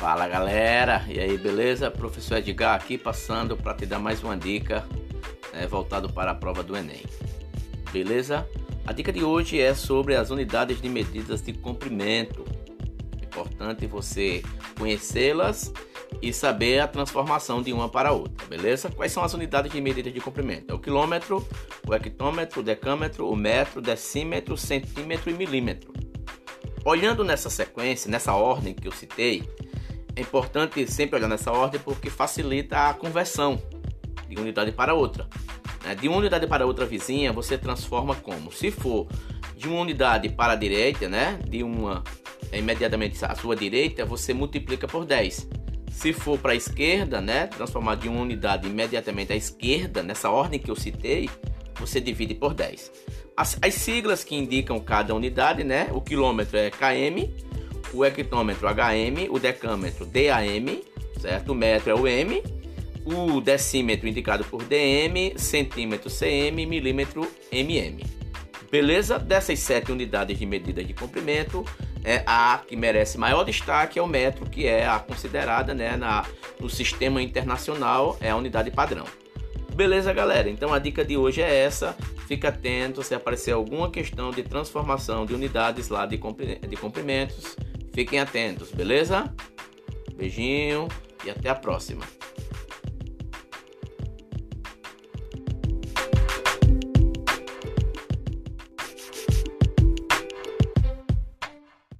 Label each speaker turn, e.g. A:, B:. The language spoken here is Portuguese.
A: Fala galera, e aí beleza? Professor Edgar aqui passando para te dar mais uma dica né, voltado para a prova do Enem. Beleza? A dica de hoje é sobre as unidades de medidas de comprimento. É importante você conhecê-las e saber a transformação de uma para outra, beleza? Quais são as unidades de medida de comprimento? É o quilômetro, o hectômetro, o decâmetro, o metro, decímetro, centímetro e milímetro. Olhando nessa sequência, nessa ordem que eu citei, é importante sempre olhar nessa ordem porque facilita a conversão de unidade para outra. Né? De uma unidade para outra vizinha, você transforma como? Se for de uma unidade para a direita, né? de uma é, imediatamente à sua direita, você multiplica por 10. Se for para a esquerda, né? transformar de uma unidade imediatamente à esquerda, nessa ordem que eu citei, você divide por 10. As, as siglas que indicam cada unidade, né? O quilômetro é km, o hectômetro HM, o decâmetro DAM, certo? O metro é o M, o decímetro indicado por DM, centímetro CM, milímetro MM. Beleza? Dessas sete unidades de medida de comprimento, é a que merece maior destaque é o metro, que é a considerada né, na, no sistema internacional, é a unidade padrão. Beleza, galera? Então a dica de hoje é essa. Fica atento se aparecer alguma questão de transformação de unidades lá de comprimentos. Fiquem atentos, beleza? Beijinho e até a próxima.